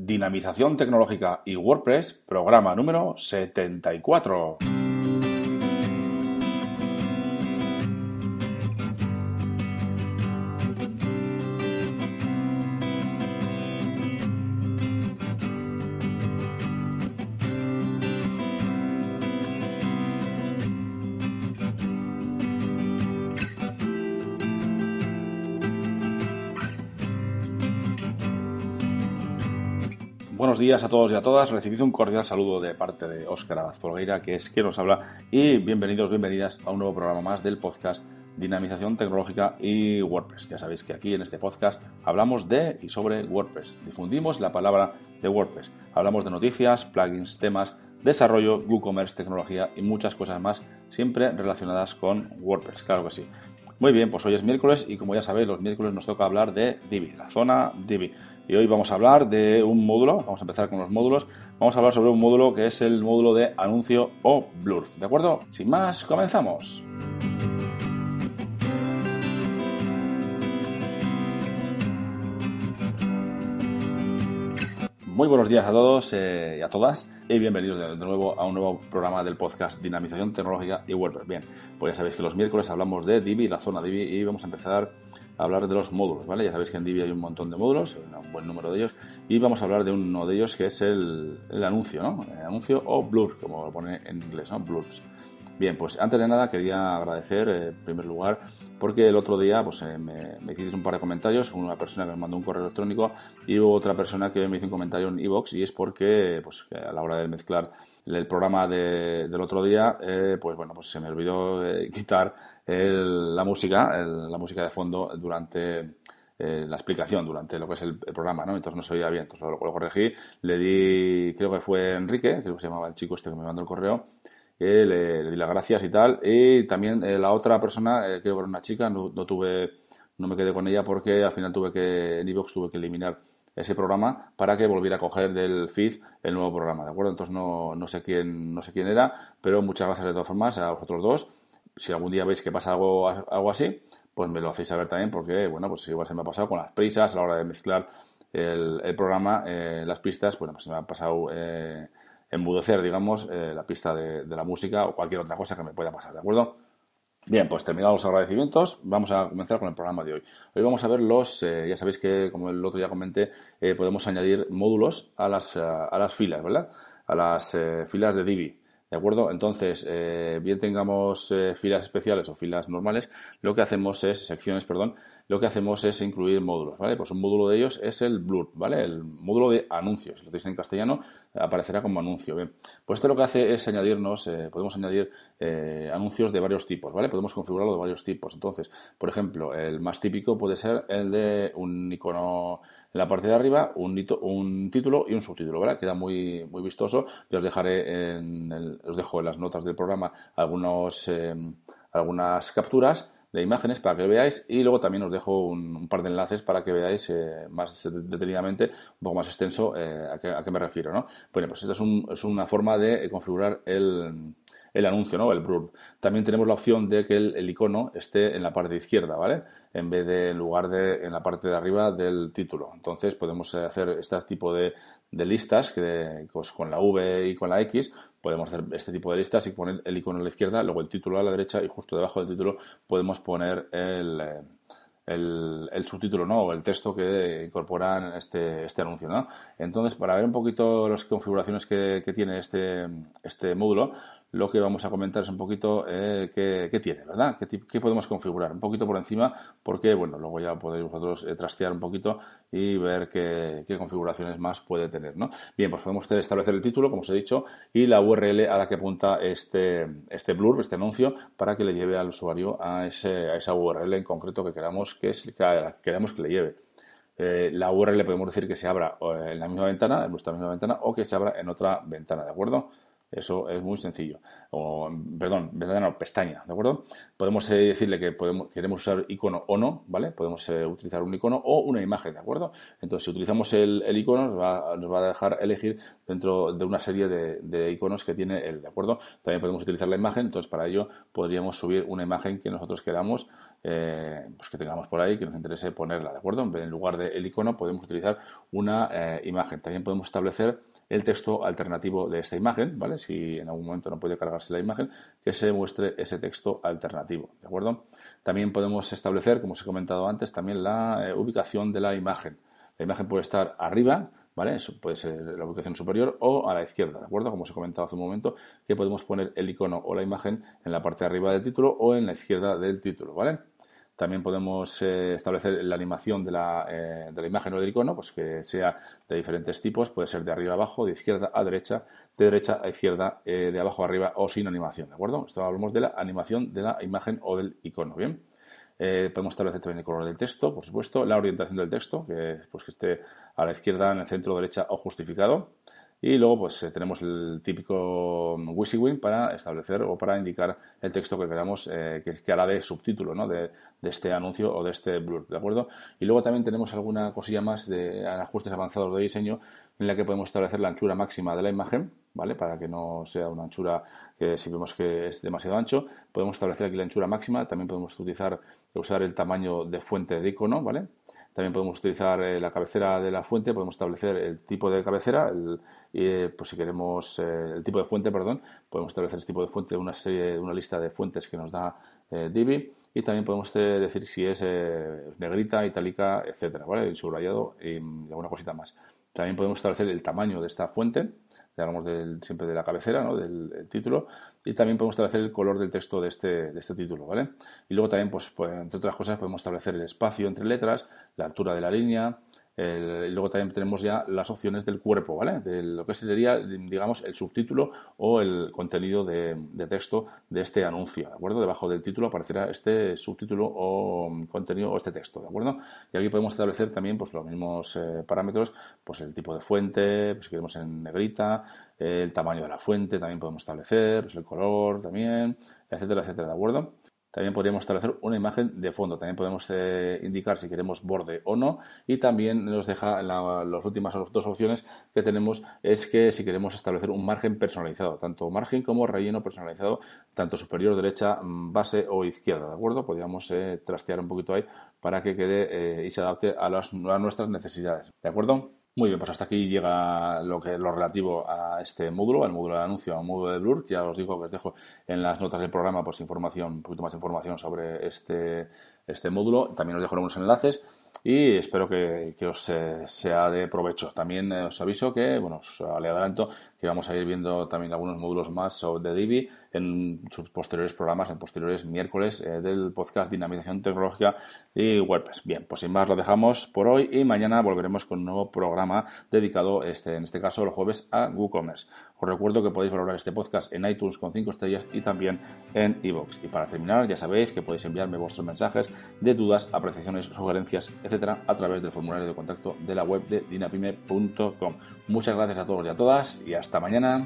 Dinamización Tecnológica y WordPress, programa número 74. Buenos días a todos y a todas. Recibido un cordial saludo de parte de Óscar Abad Folgueira, que es quien nos habla, y bienvenidos, bienvenidas a un nuevo programa más del podcast Dinamización Tecnológica y WordPress. Ya sabéis que aquí en este podcast hablamos de y sobre WordPress. Difundimos la palabra de WordPress. Hablamos de noticias, plugins, temas, desarrollo, WooCommerce, tecnología y muchas cosas más, siempre relacionadas con WordPress. Claro que sí. Muy bien, pues hoy es miércoles y como ya sabéis, los miércoles nos toca hablar de Divi, la zona Divi. Y hoy vamos a hablar de un módulo, vamos a empezar con los módulos, vamos a hablar sobre un módulo que es el módulo de anuncio o blur, ¿de acuerdo? Sin más, comenzamos. Muy buenos días a todos eh, y a todas y bienvenidos de, nuevo a un nuevo programa del podcast Dinamización Tecnológica y WordPress. Bien, pues ya sabéis que los miércoles hablamos de Divi, la zona Divi, y vamos a empezar hablar de los módulos, ¿vale? Ya sabéis que en Divi hay un montón de módulos, un buen número de ellos, y vamos a hablar de uno de ellos que es el, anuncio, ¿no? El anuncio o blur, como lo pone en inglés, ¿no? Blurs. Bien, pues antes de nada quería agradecer eh, en primer lugar porque el otro día pues, eh, me, me un par de comentarios, una persona que me mandó un correo electrónico y otra persona que me hizo un comentario en iVoox y es porque pues, a la hora de mezclar el programa del otro día, eh, pues bueno, pues se me olvidó quitar la música, la música de fondo durante la explicación durante lo que es el, programa, ¿no? Entonces no se oía bien, entonces lo, lo, corregí, le di, creo que fue Enrique, creo que se llamaba el chico este que me mandó el correo, le, di las gracias y tal. Y también eh, la otra persona, eh, que era una chica, no, tuve, no me quedé con ella porque al final tuve que, en iVoox tuve que eliminar ese programa para que volviera a coger del feed el nuevo programa, ¿de acuerdo? Entonces no, no sé quién, no sé quién era, pero muchas gracias de todas formas a vosotros dos. Si algún día veis que pasa algo, algo así, pues me lo hacéis saber también porque, bueno, pues igual se me ha pasado con las prisas a la hora de mezclar el, el programa, eh, las pistas, bueno, pues se me ha pasado eh, embudecer, digamos, eh, la pista de, la música o cualquier otra cosa que me pueda pasar, ¿de acuerdo? Bien, pues terminados los agradecimientos, vamos a comenzar con el programa de hoy. Hoy vamos a ver los, eh, ya sabéis que como el otro día comenté, eh, podemos añadir módulos a las, a las filas, ¿verdad? A las filas de Divi. ¿De acuerdo? Entonces, bien tengamos filas especiales o filas normales, lo que hacemos es, secciones, perdón, lo que hacemos es incluir módulos, ¿vale? Pues un módulo de ellos es el Blur, ¿vale? El módulo de anuncios. Si lo tenéis en castellano, aparecerá como anuncio. Bien, pues esto lo que hace es añadirnos, eh, podemos añadir eh, anuncios de varios tipos, ¿vale? Podemos configurarlo de varios tipos. Entonces, por ejemplo, el más típico puede ser el de un icono la parte de arriba, un, un título y un subtítulo, ¿verdad? Queda muy, muy vistoso. Yo os dejaré en os dejo en las notas del programa algunos, eh, algunas capturas de imágenes para que lo veáis y luego también os dejo un, par de enlaces para que veáis eh, más detenidamente, un poco más extenso eh, a, qué, me refiero. ¿no? Bueno, pues esta es, es una forma de configurar el, el anuncio, ¿no? El blur. También tenemos la opción de que el, icono esté en la parte izquierda, ¿vale? En vez de en lugar de en la parte de arriba del título. Entonces podemos hacer este tipo de, de listas que pues, con la V y con la X podemos hacer este tipo de listas y poner el icono a la izquierda, luego el título a la derecha y justo debajo del título podemos poner el, eh, el, subtítulo ¿no? o el texto que incorpora este, este anuncio. Entonces, para ver un poquito las configuraciones que, que tiene este, este módulo, lo que vamos a comentar es un poquito eh, qué, tiene, ¿verdad? ¿Qué, podemos configurar? Un poquito por encima, porque, bueno, luego ya podéis vosotros eh, trastear un poquito y ver qué, configuraciones más puede tener, ¿no? Bien, pues podemos establecer el título, como os he dicho, y la URL a la que apunta este, este blurb, este anuncio, para que le lleve al usuario a, ese, a esa URL en concreto que queramos que, que queremos que le lleve. Eh, la URL podemos decir que se abra en la misma ventana, en nuestra misma ventana, o que se abra en otra ventana, ¿de acuerdo? Eso es muy sencillo. O, perdón, ventana no, pestaña, ¿de acuerdo? Podemos eh, decirle que podemos, queremos usar icono o no, ¿vale? Podemos eh, utilizar un icono o una imagen, ¿de acuerdo? Entonces, si utilizamos el, icono, nos va, a dejar elegir dentro de una serie de, iconos que tiene el, ¿de acuerdo? También podemos utilizar la imagen, entonces para ello podríamos subir una imagen que nosotros queramos, eh, pues que tengamos por ahí, que nos interese ponerla, ¿de acuerdo? En lugar del icono podemos utilizar una imagen. También podemos establecer el texto alternativo de esta imagen, ¿vale? Si en algún momento no puede cargarse la imagen, que se muestre ese texto alternativo, ¿de acuerdo? También podemos establecer, como os he comentado antes, también la eh, ubicación de la imagen. La imagen puede estar arriba, ¿vale? Eso puede ser la ubicación superior o a la izquierda, ¿de acuerdo? Como os he comentado hace un momento, que podemos poner el icono o la imagen en la parte de arriba del título o en la izquierda del título, ¿vale? También podemos eh, establecer la animación de la, eh, de la, imagen o del icono, pues que sea de diferentes tipos, puede ser de arriba a abajo, de izquierda a derecha, de derecha a izquierda, eh, de abajo a arriba o sin animación, ¿de acuerdo? Esto hablamos de la animación de la imagen o del icono, ¿bien? podemos establecer también el color del texto, por supuesto, la orientación del texto, que, pues, que esté a la izquierda, en el centro, derecha o justificado. Y luego pues eh, tenemos el típico WYSIWYG para establecer o para indicar el texto que queramos eh, que, hará de subtítulo ¿no? de, este anuncio o de este blur, ¿de acuerdo? Y luego también tenemos alguna cosilla más de ajustes avanzados de diseño en la que podemos establecer la anchura máxima de la imagen, ¿vale? Para que no sea una anchura que si vemos que es demasiado ancho, podemos establecer aquí la anchura máxima, también podemos utilizar usar el tamaño de fuente de icono, ¿vale? También podemos utilizar eh, la cabecera de la fuente, podemos establecer el tipo de cabecera, el, y, pues si queremos eh, el tipo de fuente, perdón, podemos establecer el tipo de fuente una serie, una lista de fuentes que nos da eh, Divi y también podemos decir si es negrita, itálica, etcétera, ¿vale? El subrayado y alguna cosita más. También podemos establecer el tamaño de esta fuente, hablamos del, siempre de la cabecera, ¿no? del título, y también podemos establecer el color del texto de este, de este título, ¿vale? Y luego también, pues, pues, entre otras cosas, podemos establecer el espacio entre letras, la altura de la línea, y luego también tenemos ya las opciones del cuerpo, ¿vale? De lo que sería, digamos, el subtítulo o el contenido de, texto de este anuncio, ¿de acuerdo? Debajo del título aparecerá este subtítulo o contenido o este texto, ¿de acuerdo? Y aquí podemos establecer también pues, los mismos eh, parámetros, pues el tipo de fuente, pues, si queremos en negrita, el tamaño de la fuente también podemos establecer, pues, el color también, etcétera, etcétera, ¿de acuerdo? También podríamos establecer una imagen de fondo. También podemos eh, indicar si queremos borde o no. Y también nos deja las últimas dos opciones que tenemos es que si queremos establecer un margen personalizado, tanto margen como relleno personalizado, tanto superior, derecha, mm, base o izquierda, ¿de acuerdo? Podríamos eh, trastear un poquito ahí para que quede eh, y se adapte a, las, a nuestras necesidades, ¿de acuerdo? Muy bien, pues hasta aquí llega lo que lo relativo a este módulo, al módulo de anuncio, al módulo de Blur. Ya os digo que os dejo en las notas del programa pues información, un poquito más información sobre este, este módulo. También os dejo unos enlaces y espero que, os eh, sea de provecho. También eh, os aviso que, bueno, os le adelanto que vamos a ir viendo también algunos módulos más de Divi en sus posteriores programas, en posteriores miércoles eh, del podcast Dinamización Tecnológica y WordPress. Bien, pues sin más lo dejamos por hoy y mañana volveremos con un nuevo programa dedicado, este, en este caso los jueves, a WooCommerce. Os recuerdo que podéis valorar este podcast en iTunes con 5 estrellas y también en iVoox. Y para terminar, ya sabéis que podéis enviarme vuestros mensajes de dudas, apreciaciones, sugerencias, etcétera, a través del formulario de contacto de la web de dinapime.com. Muchas gracias a todos y a todas y hasta mañana.